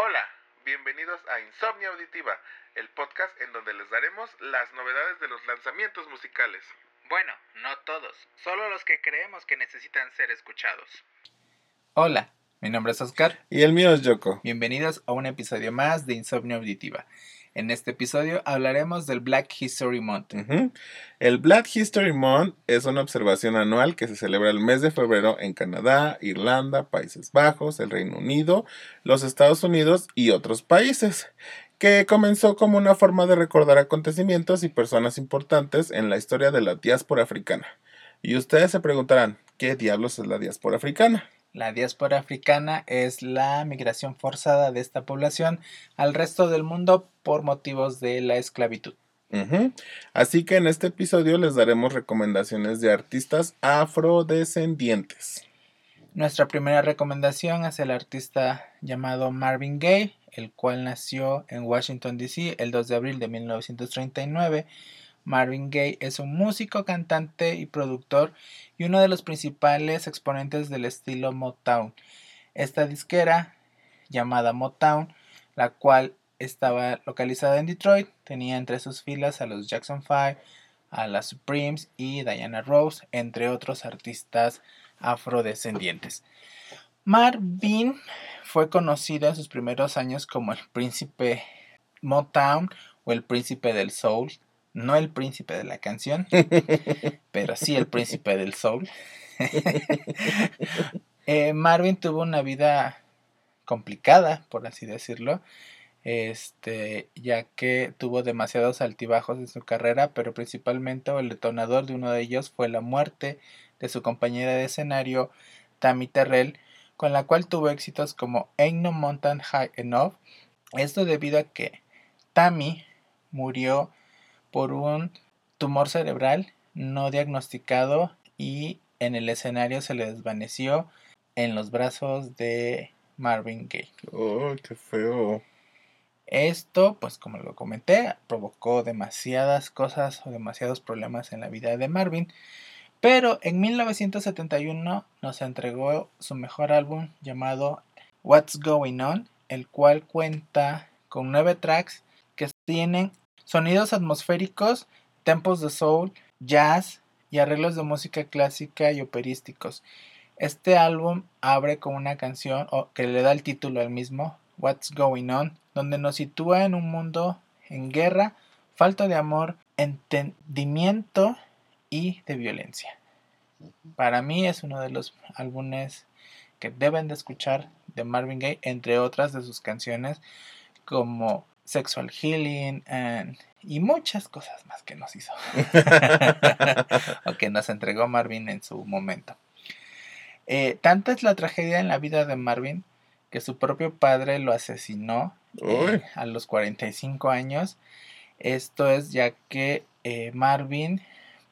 Hola, bienvenidos a Insomnia Auditiva, el podcast en donde les daremos las novedades de los lanzamientos musicales. Bueno, no todos, solo los que creemos que necesitan ser escuchados. Hola, mi nombre es Oscar. Y el mío es Yoko. Bienvenidos a un episodio más de Insomnia Auditiva. En este episodio hablaremos del Black History Month. El Black History Month es una observación anual que se celebra el mes de febrero en Canadá, Irlanda, Países Bajos, el Reino Unido, los Estados Unidos y otros países, que comenzó como una forma de recordar acontecimientos y personas importantes en la historia de la diáspora africana. Y ustedes se preguntarán, ¿qué diablos es la diáspora africana? La diáspora africana es la migración forzada de esta población al resto del mundo por motivos de la esclavitud. Así que en este episodio les daremos recomendaciones de artistas afrodescendientes. Nuestra primera recomendación es el artista llamado Marvin Gaye, el cual nació en Washington, D.C. el 2 de abril de 1939. Marvin Gaye es un músico, cantante y productor y uno de los principales exponentes del estilo Motown. Esta disquera, llamada Motown, la cual estaba localizada en Detroit, tenía entre sus filas a los Jackson 5, a las Supremes y Diana Rose, entre otros artistas afrodescendientes. Marvin fue conocido en sus primeros años como el príncipe Motown o el príncipe del soul, no el príncipe de la canción, pero sí el príncipe del soul. Eh, Marvin tuvo una vida complicada, por así decirlo, este, ya que tuvo demasiados altibajos en su carrera, pero principalmente el detonador de uno de ellos fue la muerte de su compañera de escenario, Tammy Terrell, con la cual tuvo éxitos como Ain't No Mountain High Enough. Esto debido a que Tammy murió por un tumor cerebral no diagnosticado y en el escenario se le desvaneció en los brazos de Marvin Gaye. Oh, qué feo. Esto, pues como lo comenté, provocó demasiadas cosas o demasiados problemas en la vida de Marvin. Pero en 1971 nos entregó su mejor álbum llamado What's Going On, el cual cuenta con nueve tracks que tienen sonidos atmosféricos, tempos de soul, jazz y arreglos de música clásica y operísticos. Este álbum abre con una canción que le da el título al mismo, What's Going On, donde nos sitúa en un mundo en guerra, falta de amor, entendimiento y de violencia. Para mí es uno de los álbumes que deben de escuchar de Marvin Gaye, entre otras de sus canciones como Sexual Healing and- y muchas cosas más que nos hizo o que nos entregó Marvin en su momento. Eh, tanta es la tragedia en la vida de Marvin que su propio padre lo asesinó eh, a los 45 años. Esto es ya que eh, Marvin,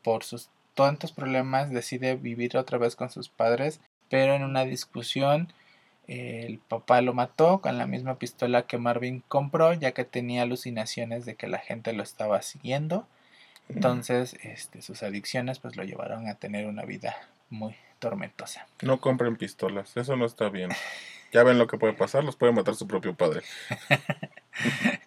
por sus tantos problemas, decide vivir otra vez con sus padres, pero en una discusión el papá lo mató con la misma pistola que Marvin compró, ya que tenía alucinaciones de que la gente lo estaba siguiendo. Entonces, este, sus adicciones pues lo llevaron a tener una vida muy tormentosa. No compren pistolas, eso no está bien. Ya ven lo que puede pasar, los puede matar su propio padre.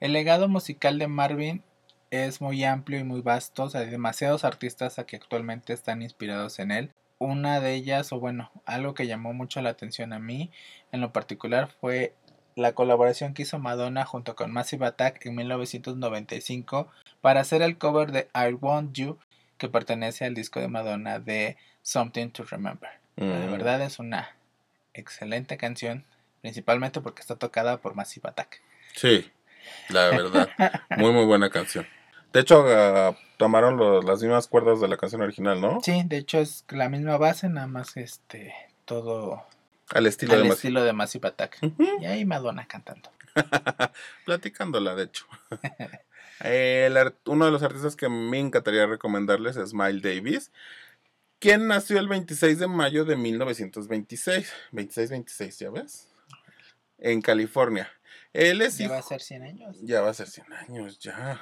El legado musical de Marvin es muy amplio y muy vasto, o sea, hay demasiados artistas a que actualmente están inspirados en él. Una de ellas, o bueno, algo que llamó mucho la atención a mí en lo particular fue la colaboración que hizo Madonna junto con Massive Attack en 1995 para hacer el cover de I Want You que pertenece al disco de Madonna de Something to Remember. De Mm. verdad es una excelente canción, principalmente porque está tocada por Massive Attack. Sí, la verdad. Muy, muy buena canción. De hecho, ah, tomaron las mismas cuerdas de la canción original, ¿no? Sí, de hecho es la misma base, nada más este todo Al estilo al de estilo de Massive Attack. Ujú. Y ahí Madonna cantando. Platicándola, de hecho. El ar- uno de los artistas que me encantaría recomendarles es Miles Davis, quien nació el 26 de mayo de 1926. 26-26, ¿ya ves? En California. Él es Ya hijo... va a ser 100 años. Ya va a ser 100 años, ya.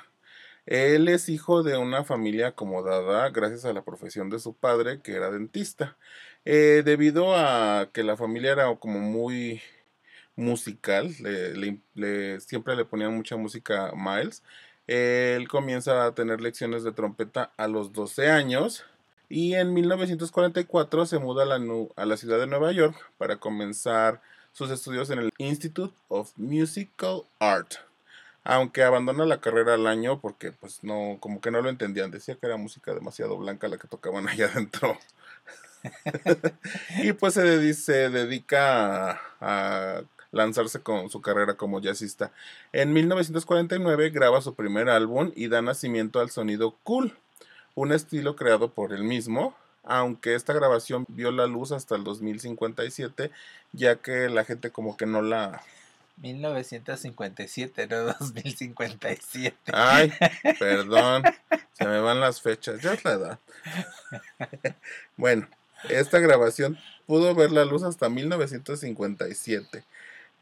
Él es hijo de una familia acomodada gracias a la profesión de su padre, que era dentista. Eh, debido a que la familia era como muy, musical, siempre le ponían mucha música a Miles. Él comienza a tener lecciones de trompeta a los 12 años y en 1944 se muda a la ciudad de Nueva York para comenzar sus estudios en el Institute of Musical Art. Aunque abandona la carrera al año porque pues no, como que no lo entendían, decía que era música demasiado blanca la que tocaban allá adentro. y pues se, dedi- se dedica a, a lanzarse con su carrera como jazzista. En 1949 graba su primer álbum y da nacimiento al sonido cool, un estilo creado por él mismo, aunque esta grabación vio la luz hasta el 2057, ya que la gente como que no la... 1957, no 2057. Ay, perdón, se me van las fechas, ya es la edad. Bueno, esta grabación pudo ver la luz hasta 1957.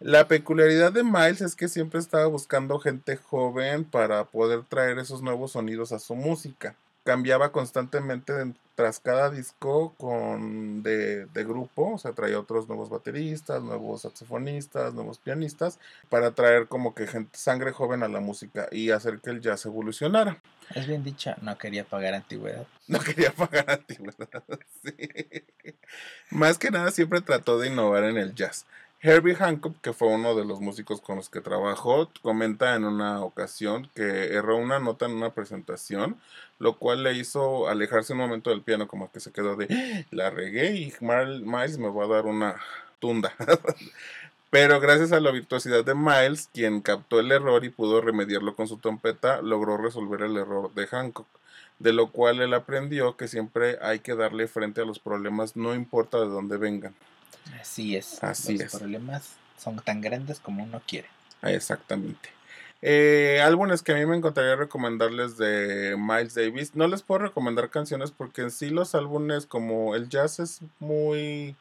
La peculiaridad de Miles es que siempre estaba buscando gente joven para poder traer esos nuevos sonidos a su música. Cambiaba constantemente de- tras cada disco con de, de grupo, o sea, traía otros nuevos bateristas, nuevos saxofonistas, nuevos pianistas, para traer como que gente, sangre joven a la música y hacer que el jazz evolucionara. Es bien dicho, no quería pagar antigüedad. No quería pagar antigüedad. sí. Más que nada siempre trató de innovar en el jazz. Herbie Hancock, que fue uno de los músicos con los que trabajó, comenta en una ocasión que erró una nota en una presentación, lo cual le hizo alejarse un momento del piano, como que se quedó de, "Ah, la regué y Miles me va a dar una tunda. Pero gracias a la virtuosidad de Miles, quien captó el error y pudo remediarlo con su trompeta, logró resolver el error de Hancock de lo cual él aprendió que siempre hay que darle frente a los problemas, no importa de dónde vengan. Así es. Así los es. problemas son tan grandes como uno quiere. Ah, Exactamente. Eh, álbumes que a mí me encantaría recomendarles de Miles Davis. No les puedo recomendar canciones porque en sí los álbumes, como el jazz es muy,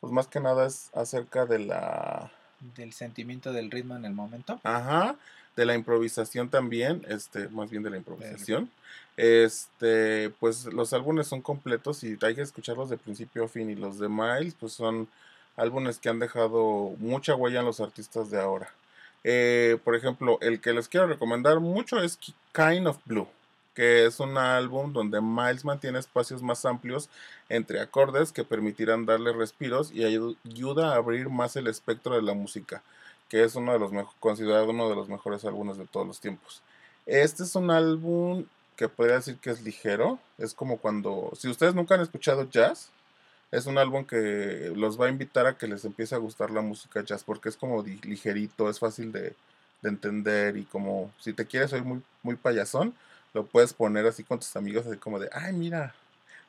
pues más que nada es acerca de la, Del sentimiento del ritmo en el momento. ajá, de la improvisación también, este, más bien de la improvisación. Este, pues los álbumes son completos y hay que escucharlos de principio a fin. Y los de Miles, pues son álbumes que han dejado mucha huella en los artistas de ahora. Eh, por ejemplo, el que les quiero recomendar mucho es Ki- Kind of Blue, que es un álbum donde Miles mantiene espacios más amplios entre acordes que permitirán darle respiros y ayu- ayuda a abrir más el espectro de la música, que es uno de los considerado uno de los mejores álbumes de todos los tiempos. Este es un álbum que podría decir que es ligero, es como cuando, si ustedes nunca han escuchado jazz, es un álbum que los va a invitar a que les empiece a gustar la música jazz porque es como ligerito, es fácil de, de entender y como si te quieres oír muy, muy payasón, lo puedes poner así con tus amigos así como de, ay mira,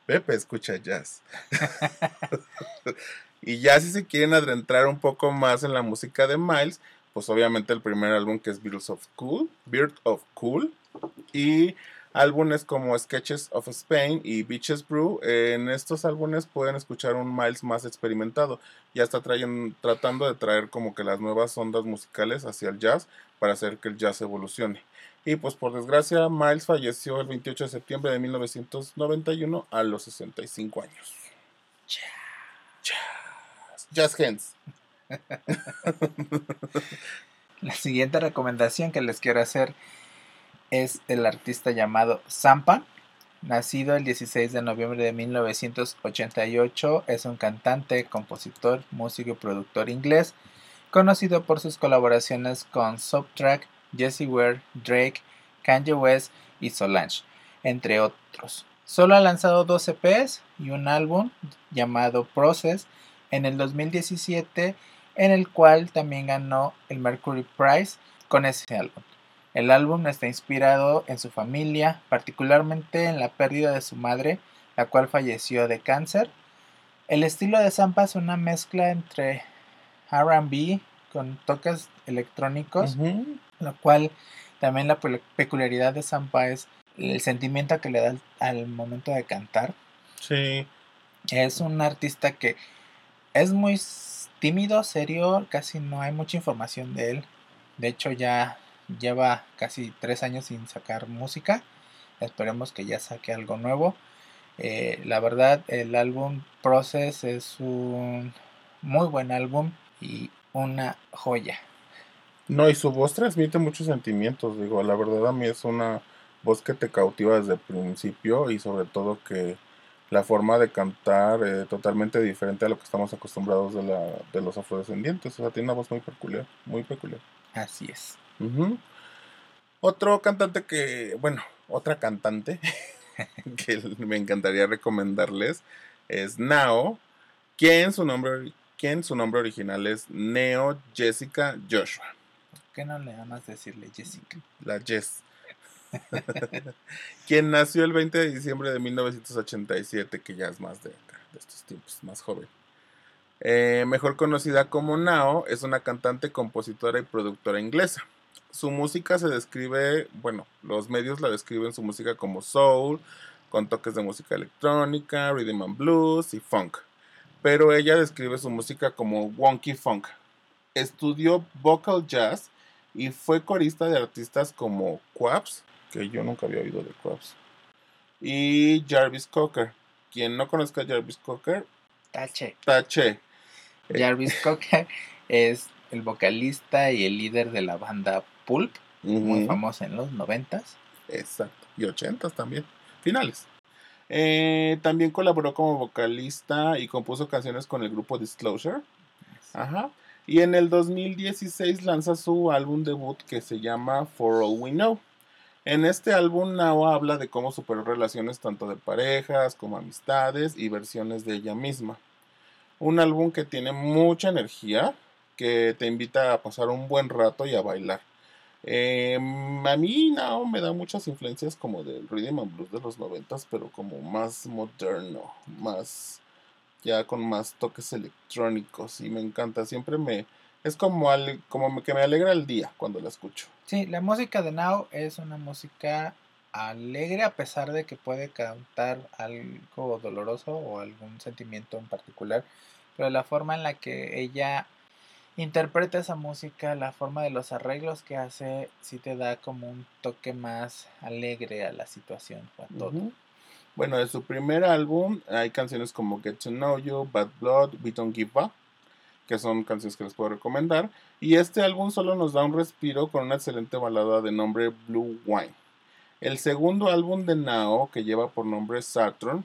Pepe escucha jazz. y ya si se quieren adentrar un poco más en la música de Miles, pues obviamente el primer álbum que es Birds of Cool, Bird of Cool y álbumes como Sketches of Spain y Beaches Brew. En estos álbumes pueden escuchar un Miles más experimentado. Ya está tratando de traer como que las nuevas ondas musicales hacia el jazz para hacer que el jazz evolucione. Y pues por desgracia, Miles falleció el 28 de septiembre de 1991 a los 65 años. Jazz. Jazz Hands. La siguiente recomendación que les quiero hacer es el artista llamado Zampa. Nacido el 16 de noviembre de 1988, es un cantante, compositor, músico y productor inglés, conocido por sus colaboraciones con Subtrack, Jessie Ware, Drake, Kanye West y Solange, entre otros. Solo ha lanzado dos EPs y un álbum llamado Process en el 2017 en el cual también ganó el Mercury Prize con ese álbum. El álbum está inspirado en su familia, particularmente en la pérdida de su madre, la cual falleció de cáncer. El estilo de Zampa es una mezcla entre RB con toques electrónicos, lo cual también la pe- peculiaridad de Zampa es el sentimiento que le da al, al momento de cantar. Sí. Es un artista que es muy tímido, serio, casi no hay mucha información de él. De hecho, ya lleva casi tres años sin sacar música. Esperemos que ya saque algo nuevo. Eh, la verdad, el álbum Process es un muy buen álbum y una joya. No, y su voz transmite muchos sentimientos, digo, la verdad a mí es una voz que te cautiva desde el principio y sobre todo que la forma de cantar eh, totalmente diferente a lo que estamos acostumbrados de, la, de los afrodescendientes, o sea, tiene una voz muy peculiar, muy peculiar. Así es. Otro cantante que, bueno, otra cantante que me encantaría recomendarles es Nao, quien su nombre, quien su nombre original es Neo Jessica Joshua, ¿Por qué no le amas decirle Jessica? la Jess. quien nació el 20 de diciembre de 1987, que ya es más de, de estos tiempos, más joven. Eh, mejor conocida como Nao, es una cantante, compositora y productora inglesa. Su música se describe, bueno, los medios la describen su música como soul, con toques de música electrónica, rhythm and blues y funk. Pero ella describe su música como wonky funk. Estudió vocal jazz y fue corista de artistas como Quabs, que yo nunca había oído de Quabs, y Jarvis Cocker. Quien no conozca a Jarvis Cocker, Tache. tache. Jarvis Cocker es el vocalista y el líder de la banda Pulp, muy famosa en los noventas. Exacto. Y ochentas también. Finales. Eh, también colaboró como vocalista y compuso canciones con el grupo Disclosure. Ajá. Y en el 2016 lanza su álbum debut que se llama For All We Know. En este álbum Nao habla de cómo superó relaciones tanto de parejas como amistades y versiones de ella misma. Un álbum que tiene mucha energía, que te invita a pasar un buen rato y a bailar. Eh, a mí Nao me da muchas influencias como del rhythm and blues de los noventas, pero como más moderno, más ya con más toques electrónicos y me encanta, siempre me es como al- como que me alegra el día cuando la escucho. Sí, la música de Now es una música alegre a pesar de que puede cantar algo doloroso o algún sentimiento en particular, pero la forma en la que ella interpreta esa música, la forma de los arreglos que hace, sí te da como un toque más alegre a la situación o a todo. Bueno, de su primer álbum hay canciones como Get to Know You, Bad Blood, We Don't Give Up, que son canciones que les puedo recomendar. Y este álbum solo nos da un respiro con una excelente balada de nombre Blue Wine. El segundo álbum de Nao, que lleva por nombre Saturn,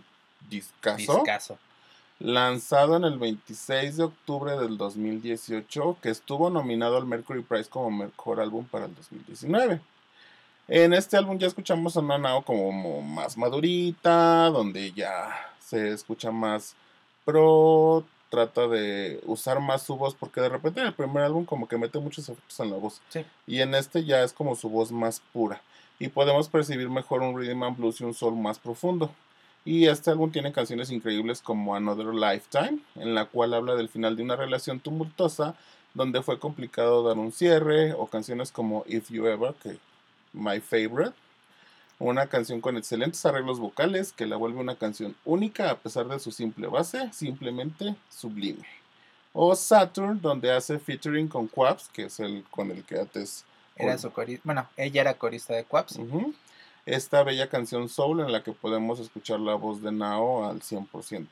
Discazo. Lanzado en el 26 de octubre del 2018, que estuvo nominado al Mercury Prize como mejor álbum para el 2019. En este álbum ya escuchamos a una Nao como más madurita, donde ya se escucha más pro, trata de usar más su voz, porque de repente en el primer álbum como que mete muchos efectos en la voz. Sí. Y en este ya es como su voz más pura. Y podemos percibir mejor un rhythm and blues y un soul más profundo. Y este álbum tiene canciones increíbles como Another Lifetime, en la cual habla del final de una relación tumultuosa, donde fue complicado dar un cierre, o canciones como If You Ever, que My Favorite, una canción con excelentes arreglos vocales que la vuelve una canción única a pesar de su simple base, simplemente sublime. O Saturn, donde hace featuring con Quabs, que es el con el que antes Era su corista, bueno, ella era corista de Quaps. Ujú. Esta bella canción soul en la que podemos escuchar la voz de Nao al 100%.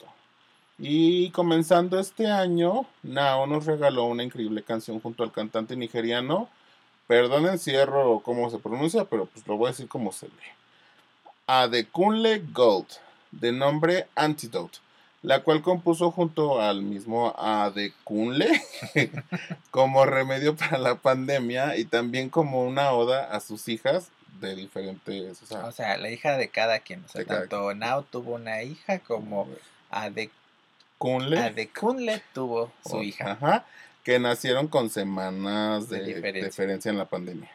Y comenzando este año, Nao nos regaló una increíble canción junto al cantante nigeriano. Perdonen si erro cómo se pronuncia, pero pues lo voy a decir como se lee. Adekunle Gold, de nombre Antidote, la cual compuso junto al mismo Adekunle como remedio para la pandemia y también como una oda a sus hijas de diferentes, o sea, O sea, la hija de cada quien. O sea, tanto Now tuvo una hija como Ade Kunle Adekunle tuvo su hija. ajá, que nacieron con semanas de, De diferencia. diferencia. en la pandemia.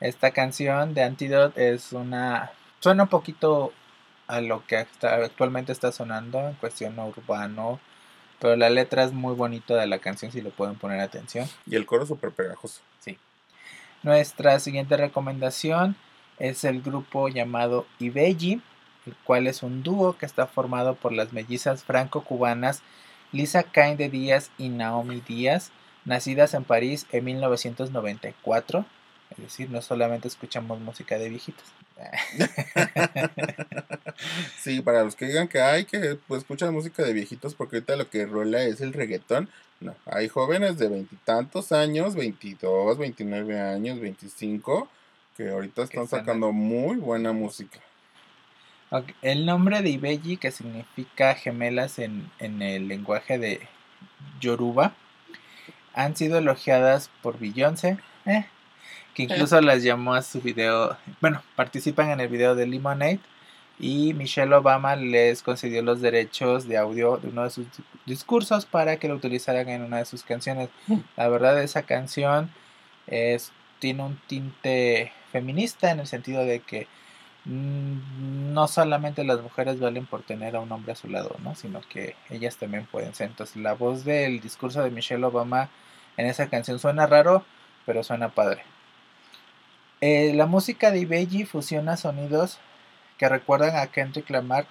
Esta canción de Antidote es una. Suena un poquito a lo que actualmente está sonando en cuestión urbano. Pero la letra es muy bonita de la canción si le pueden poner atención. Y el coro súper pegajoso. Nuestra siguiente recomendación es el grupo llamado Ibeji, el cual es un dúo que está formado por las mellizas franco-cubanas Lisa Cain de Díaz y Naomi Díaz, nacidas en París en 1994. Es decir, no solamente escuchamos música de viejitas. Sí, para los que digan que hay que pues, escuchan música de viejitos porque ahorita lo que rola es el reggaetón. No, hay jóvenes de veintitantos años, 22, 29 años, 25, que ahorita están están sacando muy buena música. El nombre de Ibeji, que significa gemelas en, en el lenguaje de Yoruba, han sido elogiadas por Beyoncé, eh, que incluso las llamó a su video, bueno, participan en el video de Lemonade y Michelle Obama les concedió los derechos de audio de uno de sus discursos para que lo utilizaran en una de sus canciones. Mm. La verdad esa canción es, tiene un tinte feminista en el sentido de que mm, no solamente las mujeres valen por tener a un hombre a su lado, ¿no? sino que ellas también pueden ser. Entonces la voz del discurso de Michelle Obama en esa canción suena raro, pero suena padre. Eh, la música de Ibeji fusiona sonidos que recuerdan a Kendrick Lamar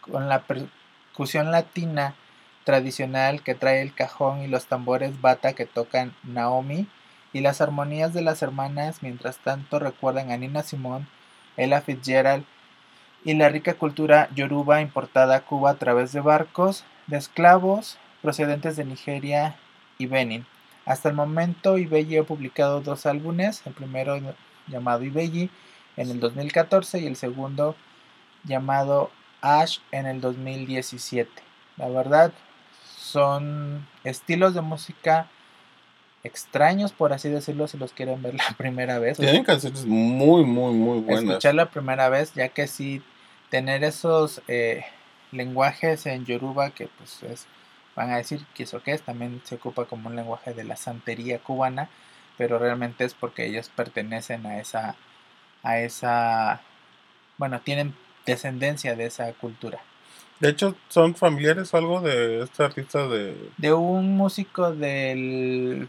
con la percusión latina tradicional que trae el cajón y los tambores bata que tocan Naomi y las armonías de las hermanas mientras tanto recuerdan a Nina Simone, Ella Fitzgerald y la rica cultura yoruba importada a Cuba a través de barcos de esclavos procedentes de Nigeria y Benin. Hasta el momento Ibeji ha publicado dos álbumes, el primero llamado Ibeji en el 2014 y el segundo llamado Ash en el 2017. La verdad son estilos de música extraños, por así decirlo, si los quieren ver la primera vez. o Tienen canciones muy, muy, muy buenas. escuchar la primera vez, ya que sí tener esos eh, lenguajes en Yoruba que pues es, van a decir que eso que es, también se ocupa como un lenguaje de la santería cubana, pero realmente es porque ellos pertenecen a esa, a esa, bueno, tienen descendencia de esa cultura. De hecho, son familiares algo de este artista de, De un músico del...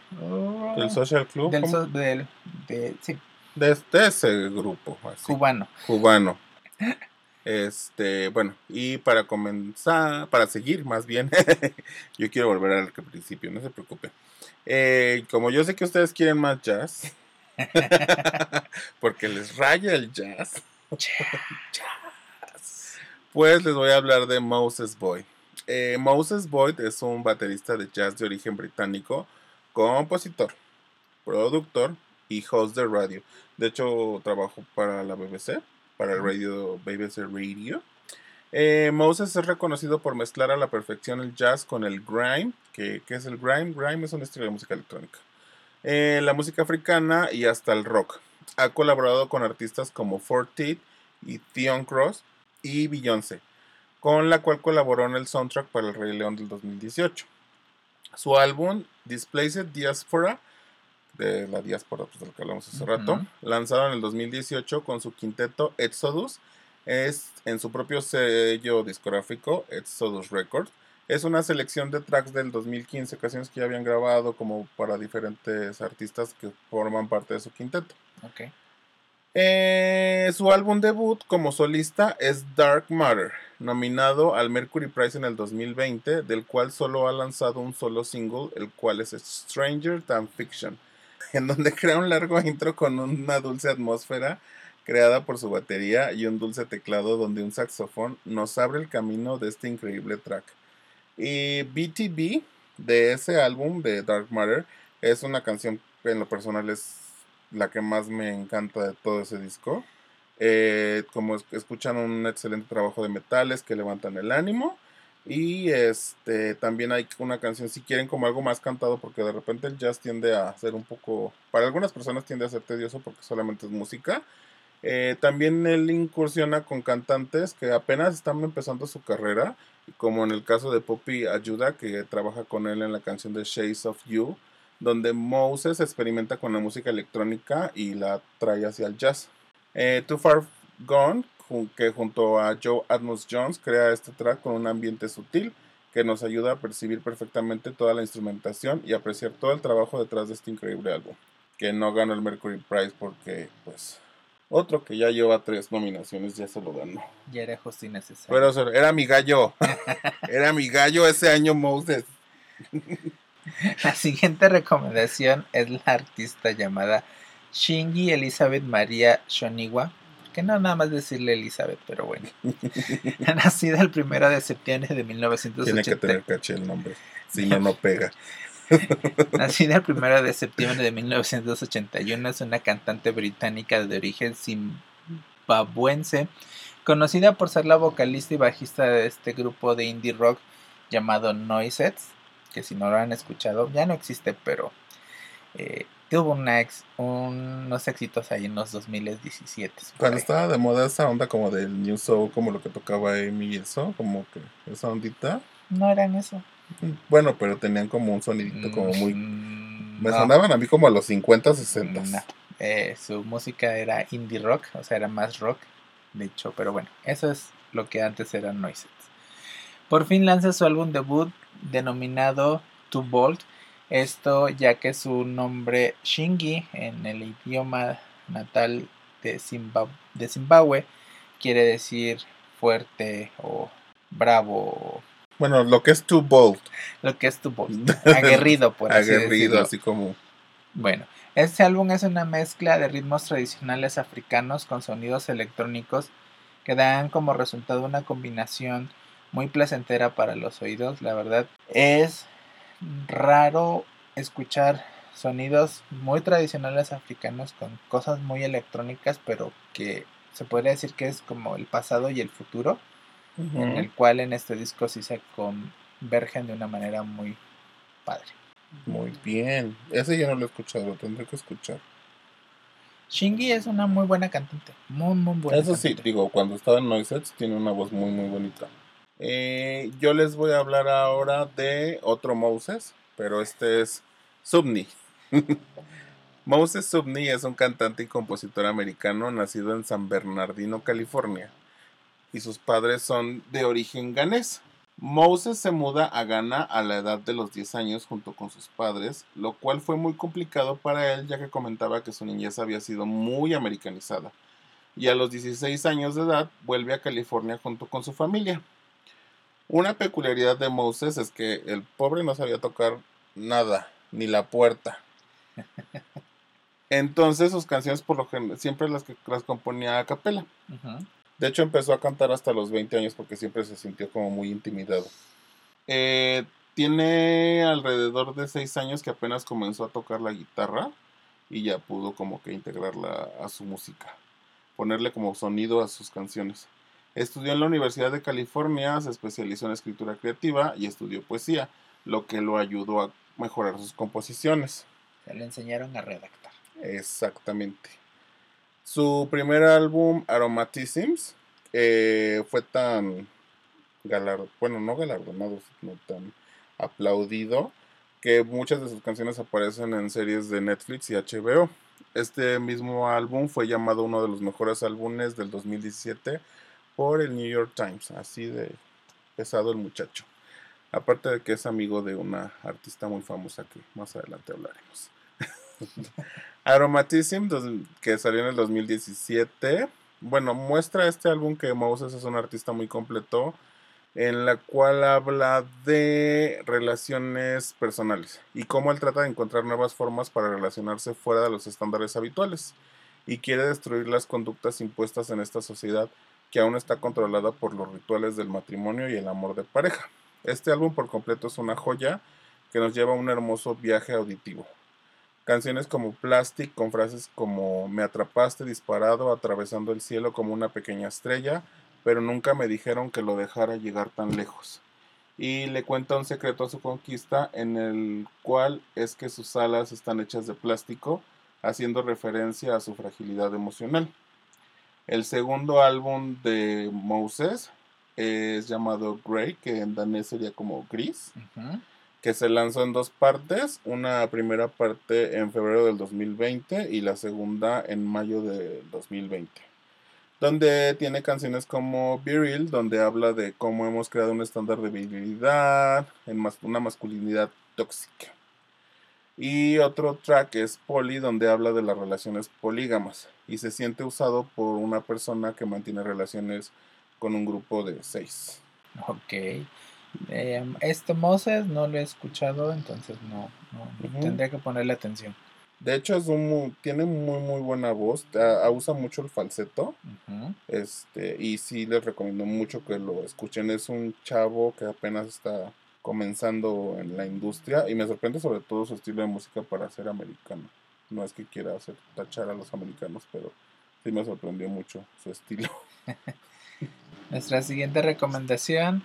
del Social Club. del, ¿cómo? so- del- de, sí, de, de ese grupo, así, cubano. cubano. Este, bueno, y para comenzar, para seguir más bien, yo quiero volver al principio, no se preocupe. Eh, como yo sé que ustedes quieren más jazz, porque les raya el jazz, pues les voy a hablar de Moses Boyd. Eh, Moses Boyd es un baterista de jazz de origen británico, compositor, productor y host de radio. De hecho, trabajó para la BBC, para el radio BBC Radio. Eh, Moses es reconocido por mezclar a la perfección el jazz con el grime. que es el grime? Grime es un estilo de música electrónica. Eh, la música africana y hasta el rock. Ha colaborado con artistas como Fortit y Theon Cross y Beyoncé, con la cual colaboró en el soundtrack para El Rey León del 2018. Su álbum Displaced Diaspora, de la diáspora pues, de lo que hablamos hace rato, Ujú. lanzado en el 2018 con su quinteto Exodus, es en su propio sello discográfico Exodus Records. Es una selección de tracks del 2015, canciones que ya habían grabado como para diferentes artistas que forman parte de su quinteto. Eh, su álbum debut como solista es Dark Matter, nominado al Mercury Prize en el 2020, del cual solo ha lanzado un solo single, el cual es Stranger Than Fiction, en donde crea un largo intro con una dulce atmósfera creada por su batería y un dulce teclado donde un saxofón nos abre el camino de este increíble track. Y BTB de ese álbum de Dark Matter es una canción en lo personal es la que más me encanta de todo ese disco. Eh, como es- escuchan un excelente trabajo de metales que levantan el ánimo. Y este también hay una canción si quieren como algo más cantado porque de repente el jazz tiende a ser un poco, para algunas personas tiende a ser tedioso porque solamente es música. Eh, también él incursiona con cantantes que apenas están empezando su carrera, como en el caso de Poppy Ayuda, que trabaja con él en la canción de Shades of You, donde Moses experimenta con la música electrónica y la trae hacia el jazz. Eh, Too Far Gone, que junto a Joe Atmos Jones crea este track con un ambiente sutil que nos ayuda a percibir perfectamente toda la instrumentación y apreciar todo el trabajo detrás de este increíble álbum, que no ganó el Mercury Prize porque, pues, otro que ya lleva tres nominaciones ya se lo ganó. Ya era justo y necesario. Pero eso, era mi gallo, era mi gallo ese año Moses. La siguiente recomendación es la artista llamada Shingi Elizabeth María Shoniwa, que no nada más decirle Elizabeth, pero bueno. Nacida el primero de septiembre de 1980. Tiene que tener caché el nombre, si no, no pega. Nacida el primero de septiembre de 1981, es una cantante británica de origen zimbabuense, conocida por ser la vocalista y bajista de este grupo de indie rock llamado Noisettes, que si no lo han escuchado, ya no existe, pero eh, tuvo una ex, unos éxitos ahí en los 2017. por Cuando estaba de moda esa onda como del New Soul, como lo que tocaba Amy y eso, como que esa ondita. No eran eso. Bueno, pero tenían como un sonidito como muy... Mm, Me no, sonaban a mí como a los 50, 60. no. Eh, su música era indie rock, o sea, era más rock, de hecho, pero bueno, eso es lo que antes era Noises. Por fin lanza su álbum debut denominado To Bold, esto ya que su nombre Shingi en el idioma natal de, Zimbab- de Zimbabue quiere decir fuerte o bravo, Bueno, lo que es Too Bold. lo que es To Bold, aguerrido por así Aguerrido, decirlo. así como... Bueno, este álbum es una mezcla de ritmos tradicionales africanos con sonidos electrónicos que dan como resultado una combinación muy placentera para los oídos. La verdad es raro escuchar sonidos muy tradicionales africanos con cosas muy electrónicas, pero que se podría decir que es como el pasado y el futuro, en el cual en este disco sí se convergen de una manera muy padre. Muy bien. Ese yo no lo he escuchado, lo tendré que escuchar. Shingi es una muy buena cantante. Muy, muy buena. Eso sí, digo, cuando estaba en Noisettes tiene una voz muy, muy bonita. Eh, yo les voy a hablar ahora de otro Moses, pero este es Subni. Moses Subni es un cantante y compositor americano nacido en San Bernardino, California, y sus padres son de origen ganés. Moses se muda a Ghana a la edad de los 10 años junto con sus padres, lo cual fue muy complicado para él ya que comentaba que su niñez había sido muy americanizada y a los 16 años de edad vuelve a California junto con su familia. Una peculiaridad de Moses es que el pobre no sabía tocar nada, ni la puerta. Entonces sus canciones por lo general siempre las, que- las componía a capela. De hecho empezó a cantar hasta los 20 años porque siempre se sintió como muy intimidado. Eh, tiene alrededor de 6 años que apenas comenzó a tocar la guitarra y ya pudo como que integrarla a su música, ponerle como sonido a sus canciones. Estudió en la Universidad de California, se especializó en escritura creativa y estudió poesía, lo que lo ayudó a mejorar sus composiciones. Se le enseñaron a redactar. Exactamente. Su primer álbum, Aromatisms, eh, fue tan galardonado, bueno, no galardonado, sino tan aplaudido que muchas de sus canciones aparecen en series de Netflix y HBO. Este mismo álbum fue llamado uno de los mejores álbumes del 2017 por el New York Times, así de pesado el muchacho. Aparte de que es amigo de una artista muy famosa que más adelante hablaremos. Aromatism, que salió en el 2017. Bueno, muestra este álbum que Moses es un artista muy completo, en la cual habla de relaciones personales y cómo él trata de encontrar nuevas formas para relacionarse fuera de los estándares habituales y quiere destruir las conductas impuestas en esta sociedad que aún está controlada por los rituales del matrimonio y el amor de pareja. Este álbum por completo es una joya que nos lleva a un hermoso viaje auditivo. Canciones como Plastic con frases como Me atrapaste disparado atravesando el cielo como una pequeña estrella, pero nunca me dijeron que lo dejara llegar tan lejos. Y le cuenta un secreto a su conquista en el cual es que sus alas están hechas de plástico, haciendo referencia a su fragilidad emocional. El segundo álbum de Moses es llamado Grey, que en danés sería como gris que se lanzó en dos partes, una primera parte en febrero del 2020 y la segunda en mayo del 2020, donde tiene canciones como Viril, donde habla de cómo hemos creado un estándar de virilidad, en mas- una masculinidad tóxica. Y otro track es Poly, donde habla de las relaciones polígamas y se siente usado por una persona que mantiene relaciones con un grupo de seis. Ok. Eh, este Moses no lo he escuchado, entonces no, tendría que ponerle atención. De hecho, es un tiene muy, muy buena voz. ah, usa mucho el falseto. Este, y sí les recomiendo mucho que lo escuchen. Es un chavo que apenas está comenzando en la industria y me sorprende sobre todo su estilo de música para ser americano. No es que quiera hacer tachar a los americanos, pero sí me sorprendió mucho su estilo. Nuestra siguiente recomendación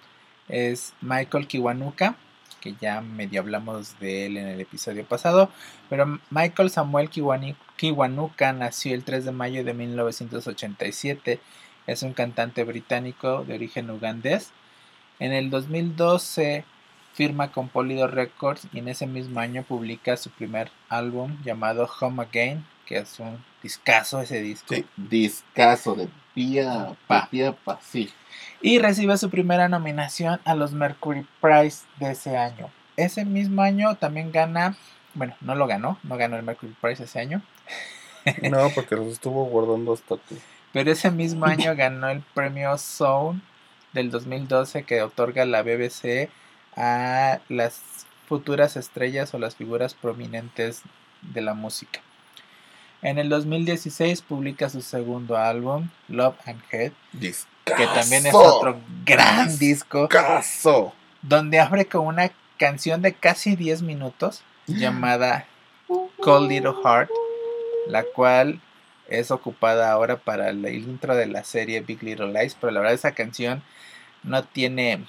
es Michael Kiwanuka, que ya medio hablamos de él en el episodio pasado, pero Michael Samuel Kiwanuka nació el 3 de mayo de 1987, es un cantante británico de origen ugandés. En el 2012 firma con Polydor Records y en ese mismo año publica su primer álbum llamado Home Again, que es un discazo ese disco. Sí, discazo de pía Pa. pía pa, sí. y recibe su primera nominación a los Mercury Prize de ese año. Ese mismo año también gana, bueno, no lo ganó, no ganó el Mercury Prize ese año, No, porque los estuvo guardando hasta que. pero ese mismo año ganó el premio Zone del 2012 que otorga la BBC a las futuras estrellas o las figuras prominentes de la música. En el 2016 publica su segundo álbum, Love and Head, Discazo. que también es otro gran disco. Discazo. donde abre con una canción de casi 10 minutos llamada Cold Little Heart, la cual es ocupada ahora para el intro de la serie Big Little Lies, pero la verdad esa canción no tiene...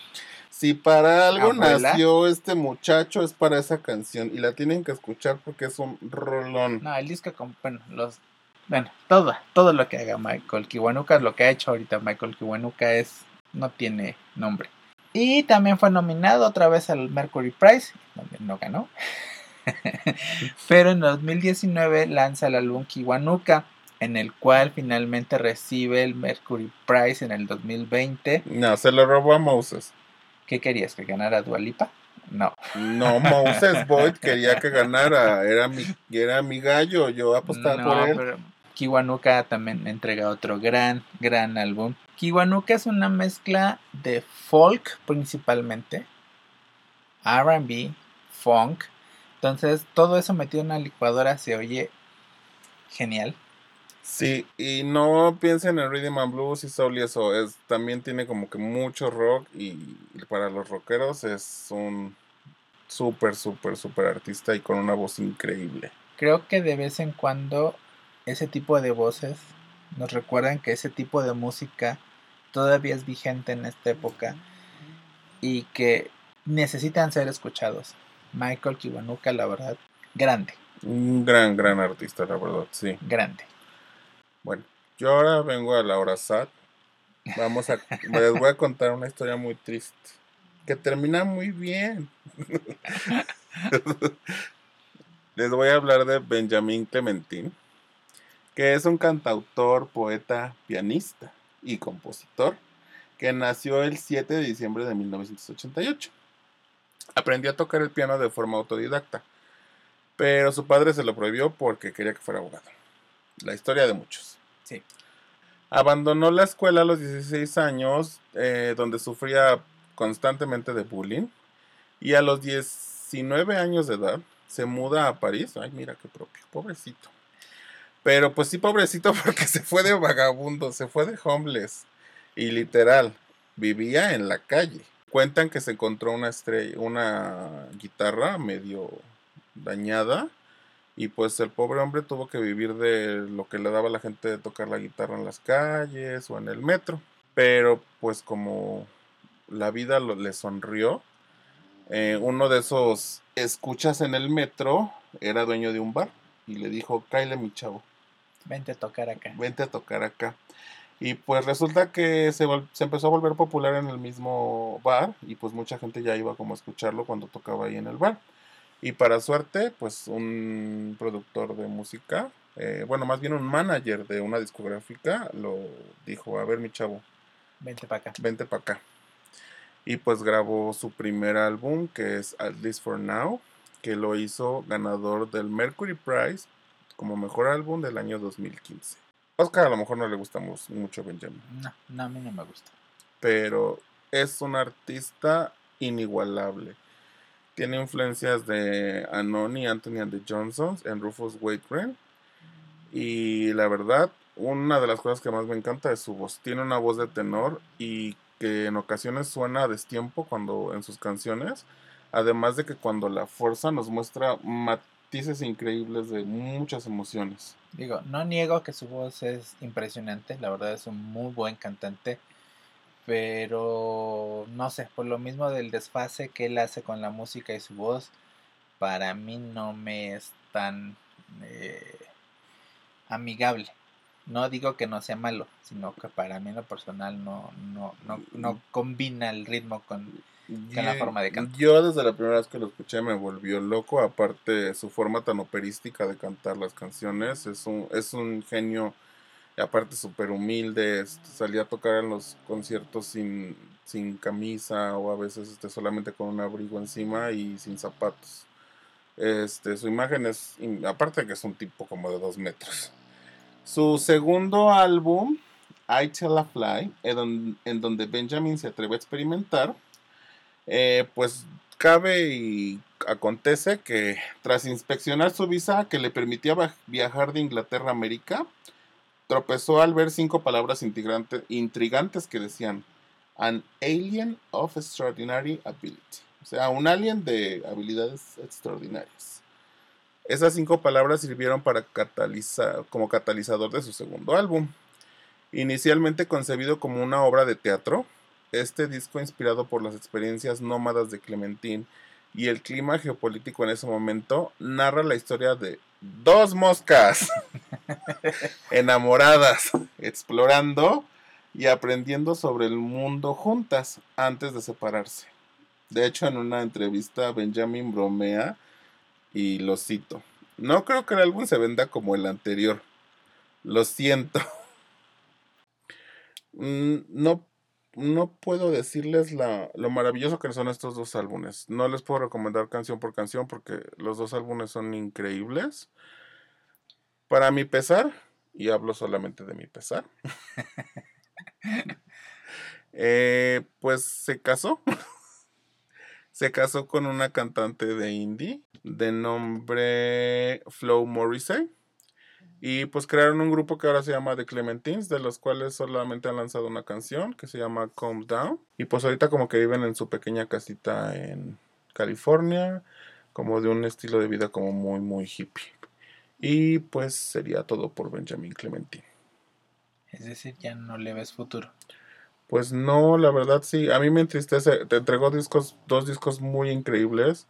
Si para algo Abuela. nació este muchacho es para esa canción y la tienen que escuchar porque es un rolón. No, el disco con... Bueno, los... Bueno, todo, todo lo que haga Michael Kiwanuka, lo que ha hecho ahorita Michael Kiwanuka es... no tiene nombre. Y también fue nominado otra vez al Mercury Prize, donde no ganó. Pero en 2019 lanza el álbum Kiwanuka, en el cual finalmente recibe el Mercury Prize en el 2020. No, se lo robó a Moses. ¿Qué querías? ¿Que ganara Dualipa? No. No, Moses Boyd quería que ganara. Era mi, era mi gallo. Yo apostaba No, por él. pero Kiwanuka también entrega otro gran, gran álbum. Kiwanuka es una mezcla de folk principalmente, RB, funk. Entonces todo eso metido en una licuadora se oye genial. Sí, y no piensen en Rhythm and Blues y Soul y eso. Es, también tiene como que mucho rock y para los rockeros es un súper, súper, súper artista y con una voz increíble. Creo que de vez en cuando ese tipo de voces nos recuerdan que ese tipo de música todavía es vigente en esta época y que necesitan ser escuchados. Michael Kiwanuka, la verdad, grande, Un gran, gran artista, la verdad, sí. grande. Bueno, yo ahora vengo a la hora sad. Vamos a, les voy a contar una historia muy triste. Que termina muy bien. les voy a hablar de Benjamin Clementin, que es un cantautor, poeta, pianista y compositor, que nació el 7 de diciembre de 1988. Aprendió a tocar el piano de forma autodidacta, pero su padre se lo prohibió porque quería que fuera abogado. La historia de muchos. Sí. Abandonó la escuela a los 16 años, eh, donde sufría constantemente de bullying. Y a los 19 años de edad se muda a París. Ay, mira qué propio, pobrecito. Pero pues sí, pobrecito, porque se fue de vagabundo, se fue de homeless. Y literal, vivía en la calle. Cuentan que se encontró una estrella, una guitarra medio dañada. Y pues el pobre hombre tuvo que vivir de lo que le daba la gente de tocar la guitarra en las calles o en el metro. Pero pues como la vida lo- le sonrió, eh, uno de esos escuchas en el metro era dueño de un bar y le dijo, Kyle mi chavo, Vente a tocar acá. vente a tocar acá. Y pues resulta que se, se empezó a volver popular en el mismo bar y pues mucha gente ya iba como a escucharlo cuando tocaba ahí en el bar. Y para suerte, pues un productor de música, eh, bueno, más bien un manager de una discográfica, lo dijo, a ver mi chavo, Vente para acá. vente para acá. Y pues grabó su primer álbum, que es At Least For Now, que lo hizo ganador del Mercury Prize como mejor álbum del año 2015. Oscar a lo mejor no le gusta mu- mucho Benjamin, No, no, a mí no me gusta. pero es un artista inigualable. Tiene influencias de Anoni, Anthony and the Johnsons, en Rufus Wakeman. Y la verdad, una de las cosas que más me encanta es su voz. Tiene una voz de tenor y que en ocasiones suena a destiempo cuando en sus canciones. Además de que cuando la fuerza nos muestra matices increíbles de muchas emociones. Digo, no niego que su voz es impresionante, la verdad es un muy buen cantante, pero no sé, por lo mismo del desfase que él hace con la música y su voz, para mí no me es tan eh, amigable. No digo que no sea malo, sino que para mí en lo personal no, no, no, no combina el ritmo con, con la forma de cantar. Yo desde la primera vez que lo escuché me volvió loco, aparte su forma tan operística de cantar las canciones, es un, es un genio, aparte súper humilde, este, salía a tocar en los conciertos sin, sin camisa o a veces este, solamente con un abrigo encima y sin zapatos. Este, su imagen es, aparte que es un tipo como de dos metros. Su segundo álbum, I Tell a Fly, en don- en donde Benjamin se atreve a experimentar, eh, pues cabe y acontece que tras inspeccionar su visa que le permitía viajar de Inglaterra a América, tropezó al ver cinco palabras intrigantes, que decían An alien of extraordinary ability. O sea, un alien de habilidades extraordinarias. Esas cinco palabras sirvieron para catalizar, como catalizador de su segundo álbum. Inicialmente concebido como una obra de teatro, este disco inspirado por las experiencias nómadas de Clementine y el clima geopolítico en ese momento narra la historia de dos moscas enamoradas, explorando y aprendiendo sobre el mundo juntas antes de separarse. De hecho, en una entrevista Benjamin bromea y lo cito. No creo que el álbum se venda como el anterior. Lo siento. Mm, No, no puedo decirles la- lo maravilloso que son estos dos álbumes. No les puedo recomendar canción por canción porque los dos álbumes son increíbles. Para mi pesar, y hablo solamente de mi pesar, eh, pues se casó. se casó con una cantante de indie de nombre Flo Morrissey. Y pues crearon un grupo que ahora se llama The Clementines, de los cuales solamente han lanzado una canción que se llama Calm Down. Y pues ahorita como que viven en su pequeña casita en California, como de un estilo de vida como muy, muy hippie. Y pues sería todo por Benjamin Clementine. Es decir, ya no le ves futuro. Pues no, la verdad sí, a mí me entristece. Te entregó discos, dos discos muy increíbles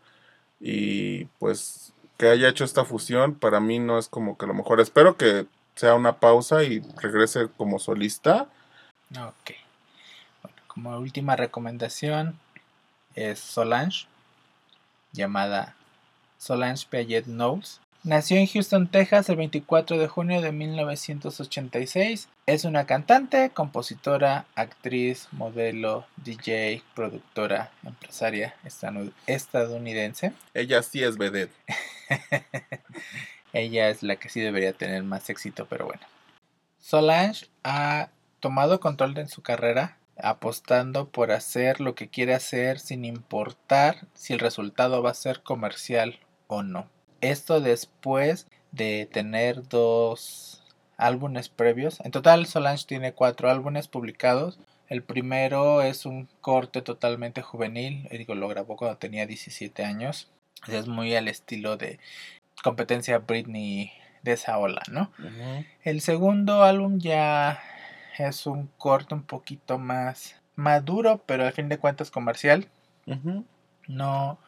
y pues que haya hecho esta fusión para mí no es como que lo mejor. Espero que sea una pausa y regrese como solista. Ok. Bueno, como última recomendación es Solange, llamada Solange Piaget Knowles. Nació en Houston, Texas, el 24 de junio de 1986. Es una cantante, compositora, actriz, modelo, DJ, productora, empresaria estadounidense. Ella sí es vedette. Ella es la que sí debería tener más éxito, pero bueno. Solange ha tomado control de su carrera, apostando por hacer lo que quiere hacer sin importar si el resultado va a ser comercial o no. Esto después de tener dos álbumes previos. En total, Solange tiene cuatro álbumes publicados. El primero es un corte totalmente juvenil. Digo, lo grabó cuando tenía 17 años. Es muy al estilo de competencia Britney de esa ola, ¿no? El segundo álbum ya es un corte un poquito más maduro, pero al fin de cuentas comercial. No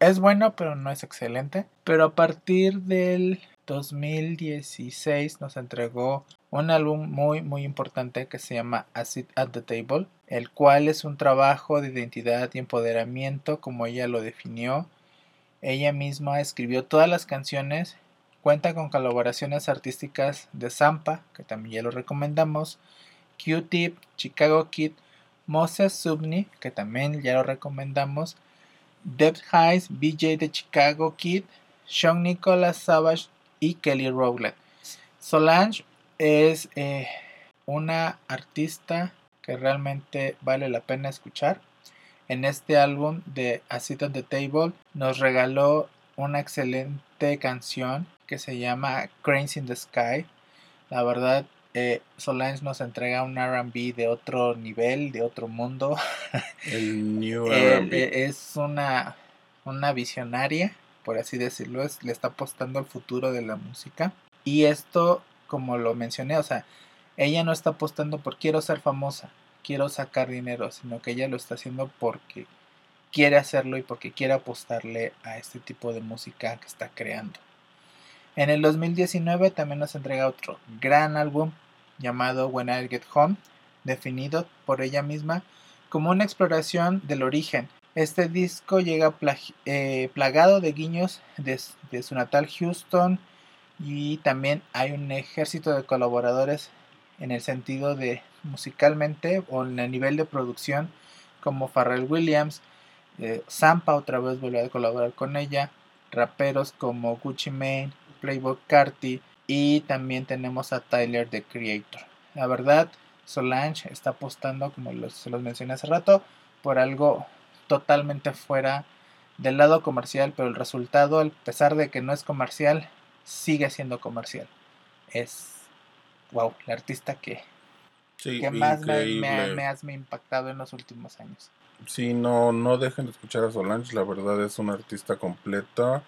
es bueno, pero no es excelente. Pero a partir del 2016 nos entregó un álbum muy muy importante que se llama A Sit at the Table, el cual es un trabajo de identidad y empoderamiento como ella lo definió. Ella misma escribió todas las canciones, cuenta con colaboraciones artísticas de Zampa, que también ya lo recomendamos, Q-Tip, Chicago Kid, Moses Subney, que también ya lo recomendamos, Deb Hayes, BJ de Chicago Kid, Sean Nicholas Savage y Kelly Rowland. Solange es eh, una artista que realmente vale la pena escuchar. En este álbum de A Seat on the Table nos regaló una excelente canción que se llama Cranes in the Sky. La verdad, eh, Solange nos entrega un RB de otro nivel, de otro mundo. El New Eh, R&B. eh, es una, una visionaria, por así decirlo, es, le está apostando al futuro de la música. Y esto, como lo mencioné, o sea, ella no está apostando por quiero ser famosa, quiero sacar dinero, sino que ella lo está haciendo porque quiere hacerlo y porque quiere apostarle a este tipo de música que está creando. En el 2019 también nos entrega otro gran álbum llamado When I Get Home, definido por ella misma como una exploración del origen. Este disco llega eh, plagado de guiños de su natal Houston y también hay un ejército de colaboradores en el sentido de musicalmente o en el nivel de producción como Pharrell Williams, eh, Zampa otra vez volvió a colaborar con ella, raperos como Gucci Mane, Playboy Carti y también tenemos a Tyler the Creator. La verdad, Solange está apostando, como los- se los mencioné hace rato, por algo totalmente fuera del lado comercial, pero el resultado, a pesar de que no es comercial, sigue siendo comercial. Es, wow, la artista que, Sí, que más me, me, increíble. me has me impactado en los últimos años. Sí, no, no dejen de escuchar a Solange, la verdad es una artista completa,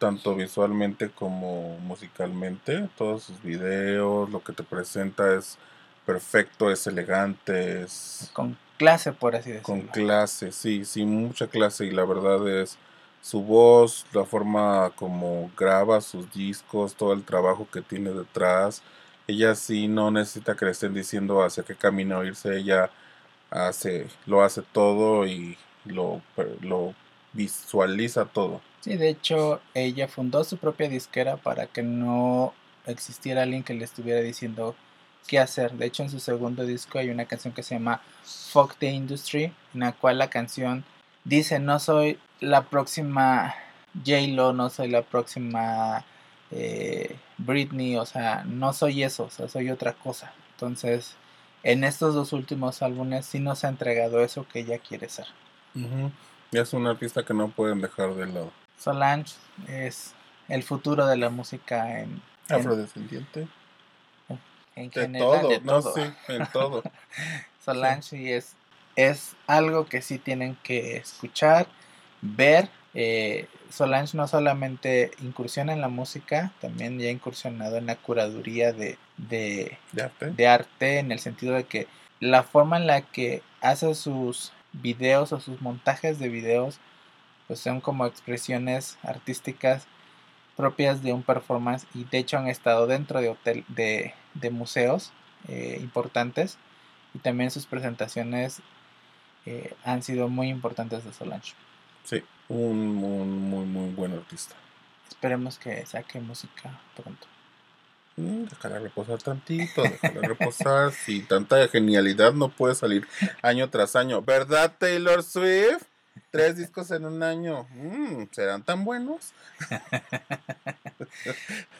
tanto visualmente como musicalmente. Todos sus videos, lo que te presenta es perfecto, es elegante, es Con clase, por así decirlo. con clase, sí, sí, mucha clase y la verdad es su voz, la forma como graba sus discos, todo el trabajo que tiene detrás. Ella sí no necesita que le estén diciendo hacia qué camino irse, ella hace, lo hace todo y lo, lo visualiza todo. Sí, de hecho, ella fundó su propia disquera para que no existiera alguien que le estuviera diciendo qué hacer. De hecho, en su segundo disco hay una canción que se llama Fuck the Industry, en la cual la canción dice, no soy la próxima J-Lo, no soy la próxima eh, Britney, o sea, no soy eso, o sea, soy otra cosa. Entonces, en estos dos últimos álbumes sí nos ha entregado eso que ella quiere ser. Es una artista que no pueden dejar de lado. Solange es el futuro de la música en, en, Afrodescendiente. en De general, todo, de no sí, en todo. Solange sí es, es algo que sí tienen que escuchar, ver. Eh, Solange no solamente incursiona en la música, también ya ha incursionado en la curaduría de, de, De arte. de arte, en el sentido de que la forma en la que hace sus videos o sus montajes de videos, pues son como expresiones artísticas propias de un performance y de hecho han estado dentro de hotel de, de museos eh, importantes y también sus presentaciones eh, han sido muy importantes de Solange. Sí, un, un muy, muy buen artista. Esperemos que saque música pronto. Mm, Déjala reposar tantito, déjala reposar. Si tanta genialidad no puede salir año tras año. ¿Verdad, Taylor Swift? Tres discos en un año. Mm, ¿Serán tan buenos?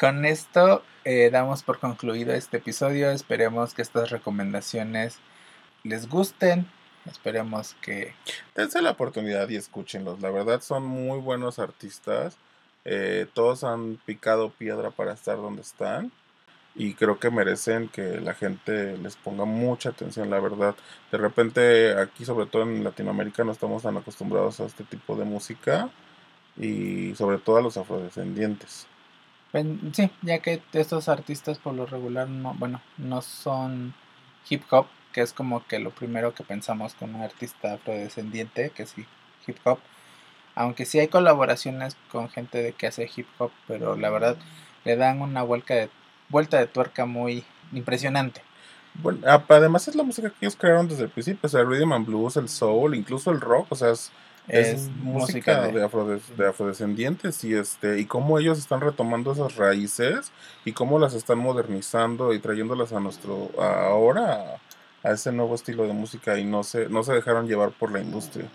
Con esto eh, damos por concluido este episodio. Esperemos que estas recomendaciones les gusten. Esperemos que Dense la oportunidad y escúchenlos. La verdad son muy buenos artistas. Eh, todos han picado piedra para estar donde están. Y creo que merecen que la gente les ponga mucha atención, la verdad. De repente aquí, sobre todo en Latinoamérica, no estamos tan acostumbrados a este tipo de música. Y sobre todo a los afrodescendientes. Sí, ya que estos artistas por lo regular no, bueno, no son hip hop, que es como que lo primero que pensamos con un artista afrodescendiente, que hi- hip hop. Aunque sí hay colaboraciones con gente de que hace hip hop, pero la verdad le dan una vuelta de, vuelta de tuerca muy impresionante. Bueno, además es la música que ellos crearon desde el principio. O sea, el rhythm and blues, el soul, incluso el rock. O sea, es, es, Es música música de, de- afrodes- de afrodescendientes y este y cómo ellos están retomando esas raíces y cómo las están modernizando y trayéndolas a nuestro a ahora a, ese nuevo estilo de música y no se no se dejaron llevar por la industria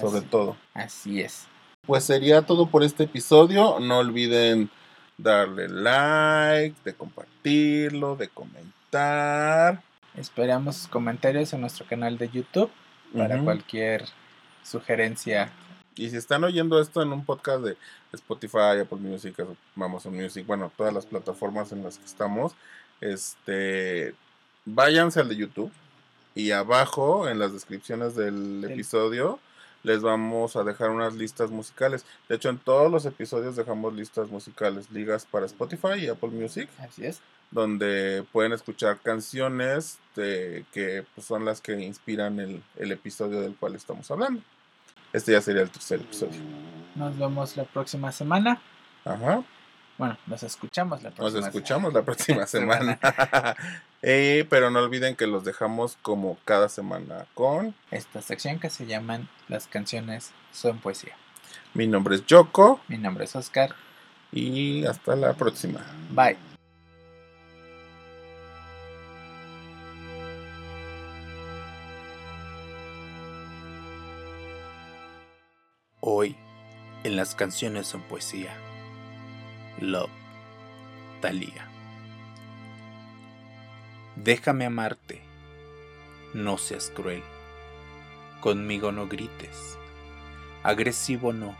sobre todo Así es. pues sería todo por este episodio no olviden darle like de compartirlo de comentar Esperamos sus comentarios en nuestro canal de YouTube para cualquier sugerencia. Y si están oyendo esto en un podcast de Spotify, Apple Music, Amazon Music, bueno, todas las plataformas en las que estamos, este, váyanse al de YouTube y abajo en las descripciones del Del- episodio les vamos a dejar unas listas musicales. De hecho, en todos los episodios dejamos listas musicales, ligas para Spotify y Apple Music, Así es. donde pueden escuchar canciones de- que pues, son las que inspiran el, el episodio del cual estamos hablando. Este ya sería el tercer episodio. Nos vemos la próxima semana. Ajá. Bueno, nos escuchamos la Nos próxima escuchamos la próxima semana. Eh, pero no olviden que los dejamos como cada semana con. Esta sección que se llaman Las canciones son poesía. Mi nombre es Yoko Mi nombre es Oscar. y hasta la próxima. Bye. Hoy, en las canciones son poesía. Love, Thalía. Déjame amarte, no seas cruel. Conmigo no grites. Agresivo no,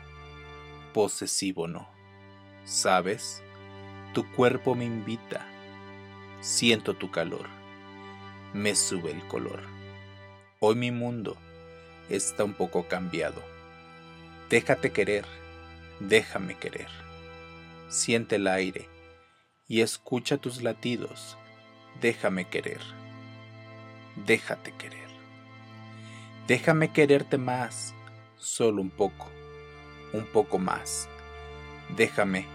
posesivo no. ¿Sabes? Tu cuerpo me invita. Siento tu calor. Me sube el color. Hoy mi mundo está un poco cambiado. Déjate querer, déjame querer. Siente el aire y escucha tus latidos. Déjame querer, déjate querer. Déjame quererte más, solo un poco, un poco más. Déjame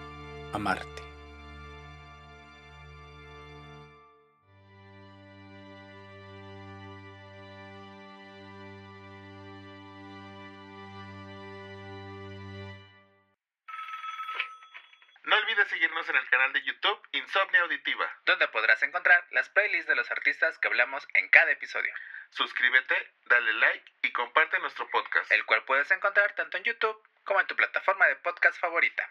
amarte. Podrás encontrar las playlists de los artistas que hablamos en cada episodio, Suscríbete, dale like y comparte nuestro podcast. el cual puedes encontrar tanto en YouTube como en tu plataforma de podcast favorita.